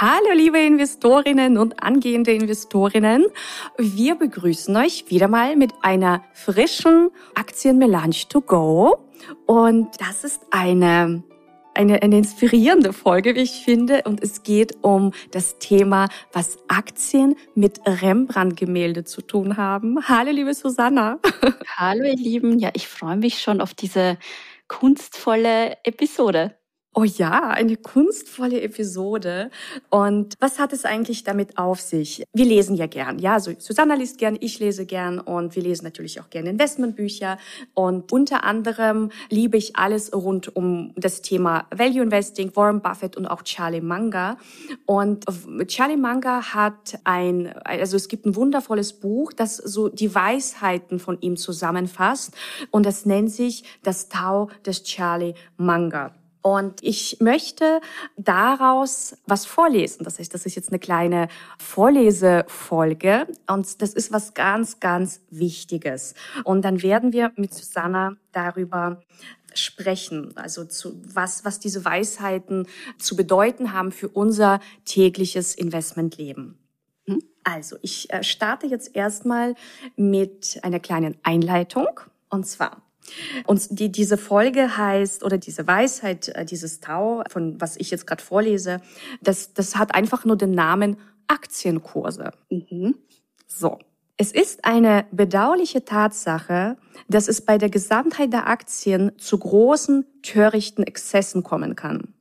Hallo liebe Investorinnen und angehende Investorinnen. Wir begrüßen euch wieder mal mit einer frischen Aktienmelange to go. Und das ist eine eine, eine inspirierende Folge, wie ich finde. Und es geht um das Thema, was Aktien mit Rembrandt-Gemälde zu tun haben. Hallo, liebe Susanna. Hallo, ihr Lieben. Ja, ich freue mich schon auf diese kunstvolle Episode. Oh ja, eine kunstvolle Episode. Und was hat es eigentlich damit auf sich? Wir lesen ja gern. Ja, also Susanna liest gern, ich lese gern und wir lesen natürlich auch gern Investmentbücher. Und unter anderem liebe ich alles rund um das Thema Value Investing, Warren Buffett und auch Charlie Munger. Und Charlie Munger hat ein, also es gibt ein wundervolles Buch, das so die Weisheiten von ihm zusammenfasst. Und das nennt sich das Tau des Charlie Munger. Und ich möchte daraus was vorlesen. Das heißt, das ist jetzt eine kleine Vorlesefolge und das ist was ganz, ganz Wichtiges. Und dann werden wir mit Susanna darüber sprechen, also zu was, was diese Weisheiten zu bedeuten haben für unser tägliches Investmentleben. Hm? Also, ich äh, starte jetzt erstmal mit einer kleinen Einleitung. Und zwar, und die, diese Folge heißt, oder diese Weisheit, äh, dieses Tau, von was ich jetzt gerade vorlese, das, das hat einfach nur den Namen Aktienkurse. Mhm. So. Es ist eine bedauerliche Tatsache, dass es bei der Gesamtheit der Aktien zu großen, törichten Exzessen kommen kann.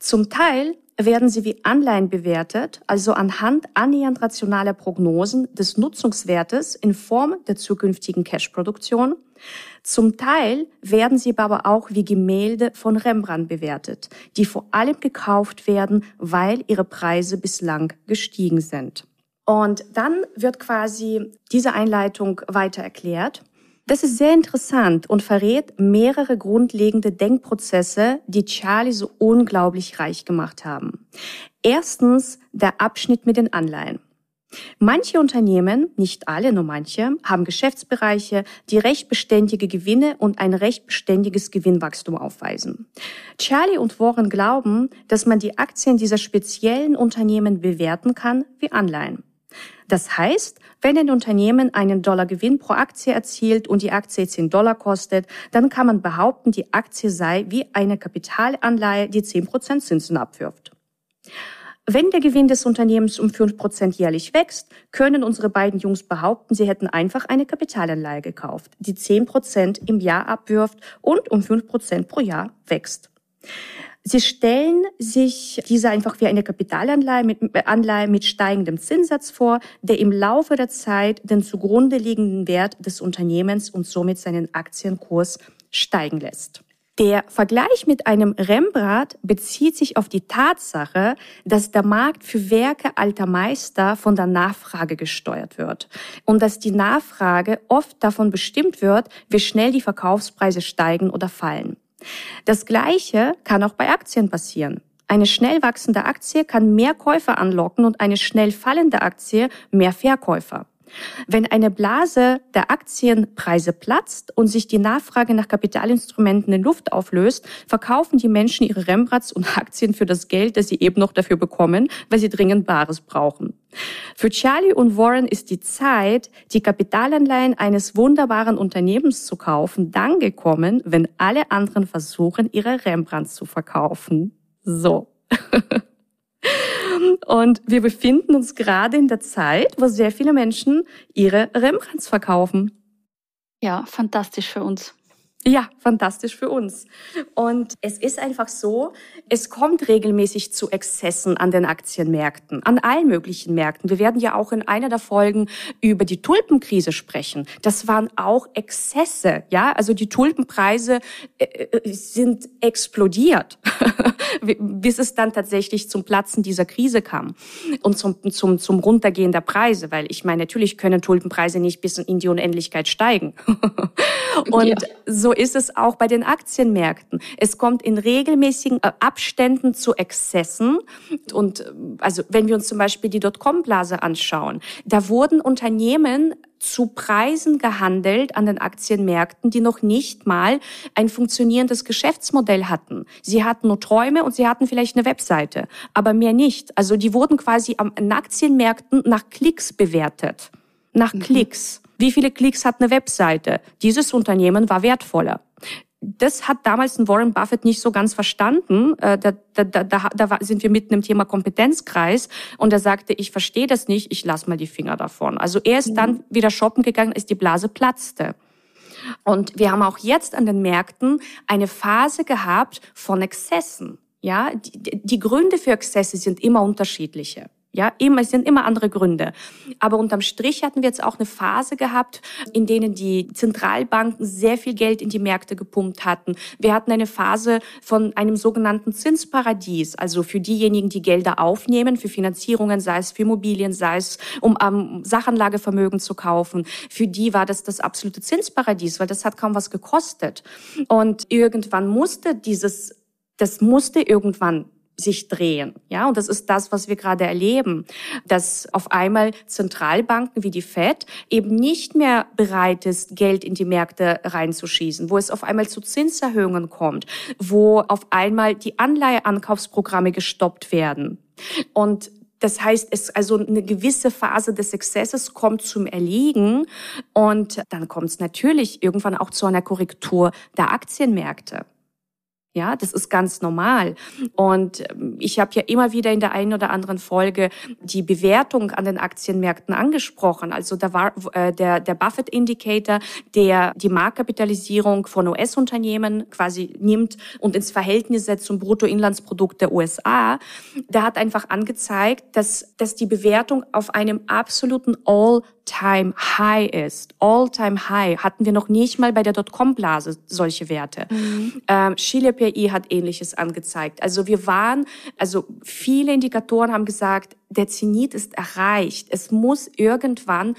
Zum Teil werden sie wie Anleihen bewertet, also anhand annähernd rationaler Prognosen des Nutzungswertes in Form der zukünftigen Cashproduktion. Zum Teil werden sie aber auch wie Gemälde von Rembrandt bewertet, die vor allem gekauft werden, weil ihre Preise bislang gestiegen sind. Und dann wird quasi diese Einleitung weiter erklärt. Das ist sehr interessant und verrät mehrere grundlegende Denkprozesse, die Charlie so unglaublich reich gemacht haben. Erstens der Abschnitt mit den Anleihen. Manche Unternehmen, nicht alle, nur manche, haben Geschäftsbereiche, die recht beständige Gewinne und ein recht beständiges Gewinnwachstum aufweisen. Charlie und Warren glauben, dass man die Aktien dieser speziellen Unternehmen bewerten kann wie Anleihen. Das heißt, wenn ein Unternehmen einen Dollar Gewinn pro Aktie erzielt und die Aktie 10 Dollar kostet, dann kann man behaupten, die Aktie sei wie eine Kapitalanleihe, die 10% Zinsen abwirft. Wenn der Gewinn des Unternehmens um 5% jährlich wächst, können unsere beiden Jungs behaupten, sie hätten einfach eine Kapitalanleihe gekauft, die 10% im Jahr abwirft und um 5% pro Jahr wächst. Sie stellen sich diese einfach wie eine Kapitalanleihe mit, äh, Anleihe mit steigendem Zinssatz vor, der im Laufe der Zeit den zugrunde liegenden Wert des Unternehmens und somit seinen Aktienkurs steigen lässt. Der Vergleich mit einem Rembrandt bezieht sich auf die Tatsache, dass der Markt für Werke alter Meister von der Nachfrage gesteuert wird und dass die Nachfrage oft davon bestimmt wird, wie schnell die Verkaufspreise steigen oder fallen. Das Gleiche kann auch bei Aktien passieren. Eine schnell wachsende Aktie kann mehr Käufer anlocken und eine schnell fallende Aktie mehr Verkäufer. Wenn eine Blase der Aktienpreise platzt und sich die Nachfrage nach Kapitalinstrumenten in Luft auflöst, verkaufen die Menschen ihre Rembrandts und Aktien für das Geld, das sie eben noch dafür bekommen, weil sie dringend Bares brauchen. Für Charlie und Warren ist die Zeit, die Kapitalanleihen eines wunderbaren Unternehmens zu kaufen, dann gekommen, wenn alle anderen versuchen, ihre Rembrandts zu verkaufen. So. Und wir befinden uns gerade in der Zeit, wo sehr viele Menschen ihre Rembrandts verkaufen. Ja, fantastisch für uns. Ja, fantastisch für uns. Und es ist einfach so, es kommt regelmäßig zu Exzessen an den Aktienmärkten, an allen möglichen Märkten. Wir werden ja auch in einer der Folgen über die Tulpenkrise sprechen. Das waren auch Exzesse, ja? Also die Tulpenpreise äh, äh sind explodiert, bis es dann tatsächlich zum Platzen dieser Krise kam und zum, zum, zum Runtergehen der Preise, weil ich meine, natürlich können Tulpenpreise nicht bis in die Unendlichkeit steigen. und ja. so so ist es auch bei den Aktienmärkten. Es kommt in regelmäßigen äh, Abständen zu Exzessen. Und äh, also wenn wir uns zum Beispiel die Dotcom-Blase anschauen, da wurden Unternehmen zu Preisen gehandelt an den Aktienmärkten, die noch nicht mal ein funktionierendes Geschäftsmodell hatten. Sie hatten nur Träume und sie hatten vielleicht eine Webseite, aber mehr nicht. Also die wurden quasi an Aktienmärkten nach Klicks bewertet. Nach mhm. Klicks. Wie viele Klicks hat eine Webseite? Dieses Unternehmen war wertvoller das hat damals ein Warren Buffett nicht so ganz verstanden. Äh, da, da, da, da sind wir mitten im Thema Kompetenzkreis und er sagte, ich verstehe das nicht, ich lass mal die Finger davon. Also er ist mhm. dann wieder shoppen gegangen, als die Blase platzte. Und wir haben auch jetzt an den Märkten eine Phase gehabt von Exzessen. Ja, die, die Gründe für Exzesse sind immer unterschiedliche. Ja, immer, es sind immer andere Gründe. Aber unterm Strich hatten wir jetzt auch eine Phase gehabt, in denen die Zentralbanken sehr viel Geld in die Märkte gepumpt hatten. Wir hatten eine Phase von einem sogenannten Zinsparadies, also für diejenigen, die Gelder aufnehmen, für Finanzierungen, sei es für Immobilien, sei es um um Sachanlagevermögen zu kaufen. Für die war das das absolute Zinsparadies, weil das hat kaum was gekostet. Und irgendwann musste dieses, das musste irgendwann sich drehen. Ja, und das ist das, was wir gerade erleben, dass auf einmal Zentralbanken wie die Fed eben nicht mehr bereit ist, Geld in die Märkte reinzuschießen, wo es auf einmal zu Zinserhöhungen kommt, wo auf einmal die Anleiheankaufsprogramme gestoppt werden. Und das heißt, es also eine gewisse Phase des Exzesses kommt zum Erliegen und dann kommt es natürlich irgendwann auch zu einer Korrektur der Aktienmärkte. Ja, das ist ganz normal. Und ähm, ich habe ja immer wieder in der einen oder anderen Folge die Bewertung an den Aktienmärkten angesprochen. Also da war äh, der, der Buffett Indicator, der die Marktkapitalisierung von US-Unternehmen quasi nimmt und ins Verhältnis setzt zum Bruttoinlandsprodukt der USA. Der hat einfach angezeigt, dass, dass die Bewertung auf einem absoluten All All-Time High ist. All-Time High hatten wir noch nicht mal bei der Dotcom-Blase solche Werte. Mhm. Ähm, Chile PI hat Ähnliches angezeigt. Also wir waren, also viele Indikatoren haben gesagt, der Zenit ist erreicht. Es muss irgendwann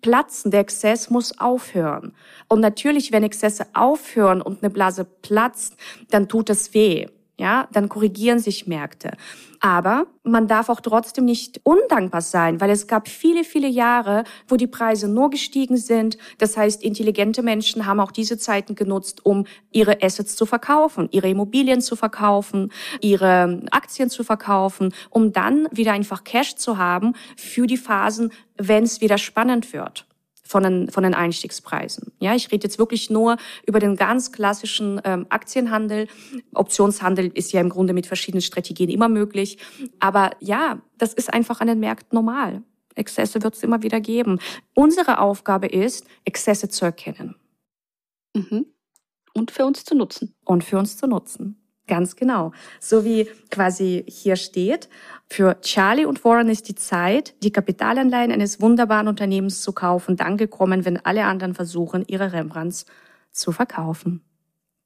platzen. Der Exzess muss aufhören. Und natürlich, wenn Exzesse aufhören und eine Blase platzt, dann tut es weh ja, dann korrigieren sich Märkte. Aber man darf auch trotzdem nicht undankbar sein, weil es gab viele, viele Jahre, wo die Preise nur gestiegen sind. Das heißt, intelligente Menschen haben auch diese Zeiten genutzt, um ihre Assets zu verkaufen, ihre Immobilien zu verkaufen, ihre Aktien zu verkaufen, um dann wieder einfach Cash zu haben für die Phasen, wenn es wieder spannend wird von den, von den Einstiegspreisen. Ja, ich rede jetzt wirklich nur über den ganz klassischen ähm, Aktienhandel. Optionshandel ist ja im Grunde mit verschiedenen Strategien immer möglich. Aber ja, das ist einfach an den Märkten normal. Exzesse wird es immer wieder geben. Unsere Aufgabe ist, Exzesse zu erkennen. Mhm. Und für uns zu nutzen. Und für uns zu nutzen. Ganz genau. So wie quasi hier steht, für Charlie und Warren ist die Zeit, die Kapitalanleihen eines wunderbaren Unternehmens zu kaufen, dann gekommen, wenn alle anderen versuchen, ihre Rembrandts zu verkaufen.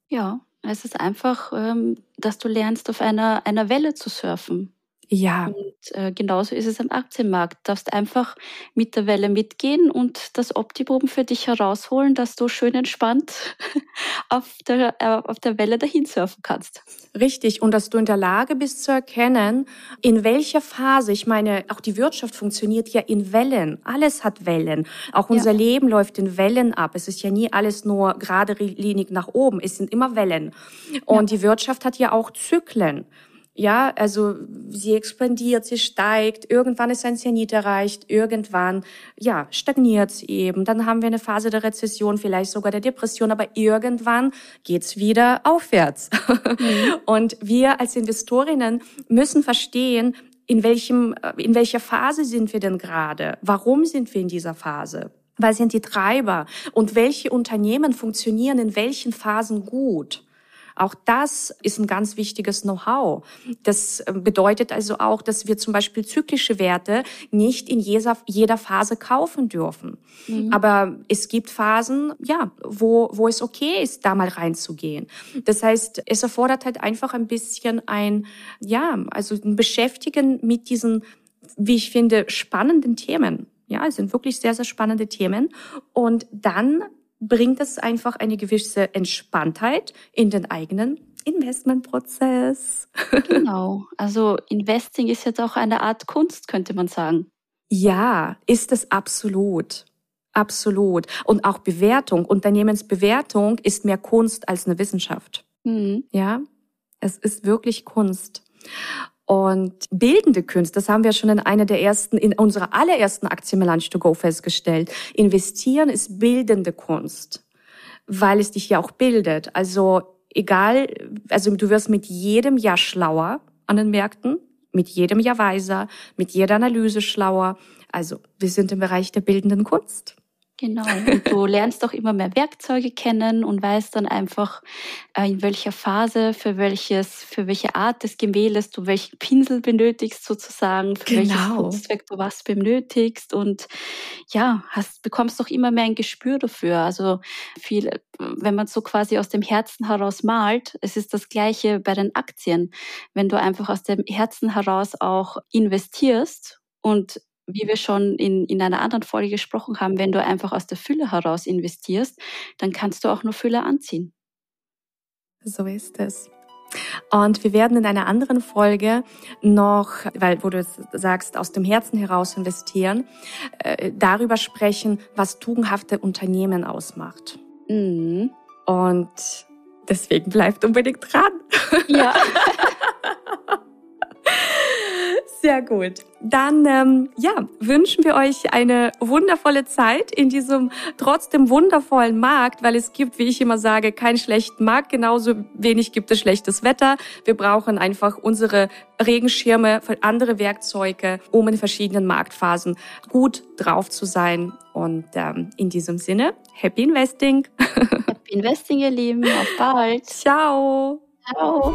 Ja, es ist einfach, ähm, dass du lernst, auf einer, einer Welle zu surfen. Ja. Und äh, genauso ist es am Aktienmarkt. Du darfst einfach mit der Welle mitgehen und das Optimum für dich herausholen, dass du schön entspannt auf der, äh, auf der Welle dahin surfen kannst. Richtig. Und dass du in der Lage bist zu erkennen, in welcher Phase, ich meine, auch die Wirtschaft funktioniert ja in Wellen. Alles hat Wellen. Auch unser ja. Leben läuft in Wellen ab. Es ist ja nie alles nur gerade linig nach oben. Es sind immer Wellen. Und ja. die Wirtschaft hat ja auch Zyklen. Ja, also sie expandiert, sie steigt, irgendwann ist ein Zenit erreicht, irgendwann, ja, stagniert sie eben. Dann haben wir eine Phase der Rezession, vielleicht sogar der Depression, aber irgendwann geht's wieder aufwärts. Mhm. Und wir als Investorinnen müssen verstehen, in welchem, in welcher Phase sind wir denn gerade? Warum sind wir in dieser Phase? Was sind die Treiber? Und welche Unternehmen funktionieren in welchen Phasen gut? Auch das ist ein ganz wichtiges Know-how. Das äh, bedeutet also auch, dass wir zum Beispiel zyklische Werte nicht in jeder, jeder Phase kaufen dürfen. Mhm. Aber es gibt Phasen, ja, wo, wo es okay ist, da mal reinzugehen. Das heißt, es erfordert halt einfach ein bisschen ein, ja, also ein Beschäftigen mit diesen, wie ich finde, spannenden Themen. Ja, es sind wirklich sehr, sehr spannende Themen. Und dann bringt es einfach eine gewisse Entspanntheit in den eigenen Investmentprozess. Genau. Also Investing ist jetzt auch eine Art Kunst, könnte man sagen. Ja, ist es absolut. Absolut. Und auch Bewertung. Unternehmensbewertung ist mehr Kunst als eine Wissenschaft. Mhm. Ja, es ist wirklich Kunst. Und bildende Künste, das haben wir schon in einer der ersten, in unserer allerersten Aktie Melange to Go festgestellt. Investieren ist bildende Kunst, weil es dich ja auch bildet. Also egal, also du wirst mit jedem Jahr schlauer an den Märkten, mit jedem Jahr weiser, mit jeder Analyse schlauer. Also wir sind im Bereich der bildenden Kunst. Genau. Und du lernst auch immer mehr Werkzeuge kennen und weißt dann einfach, äh, in welcher Phase, für welches, für welche Art des Gemäldes du welchen Pinsel benötigst sozusagen, für genau. welches Kunstwerk du was benötigst und ja, hast, bekommst doch immer mehr ein Gespür dafür. Also viel, wenn man so quasi aus dem Herzen heraus malt, es ist das Gleiche bei den Aktien. Wenn du einfach aus dem Herzen heraus auch investierst und wie wir schon in, in einer anderen Folge gesprochen haben, wenn du einfach aus der Fülle heraus investierst, dann kannst du auch nur Fülle anziehen. So ist es. Und wir werden in einer anderen Folge noch, weil wo du sagst, aus dem Herzen heraus investieren, äh, darüber sprechen, was tugendhafte Unternehmen ausmacht. Mhm. Und deswegen bleibt unbedingt dran. Ja. Sehr gut. Dann ähm, ja, wünschen wir euch eine wundervolle Zeit in diesem trotzdem wundervollen Markt, weil es gibt, wie ich immer sage, keinen schlechten Markt, genauso wenig gibt es schlechtes Wetter. Wir brauchen einfach unsere Regenschirme, andere Werkzeuge, um in verschiedenen Marktphasen gut drauf zu sein. Und ähm, in diesem Sinne, Happy Investing. Happy Investing, ihr Lieben. Auf bald. Ciao. Ciao.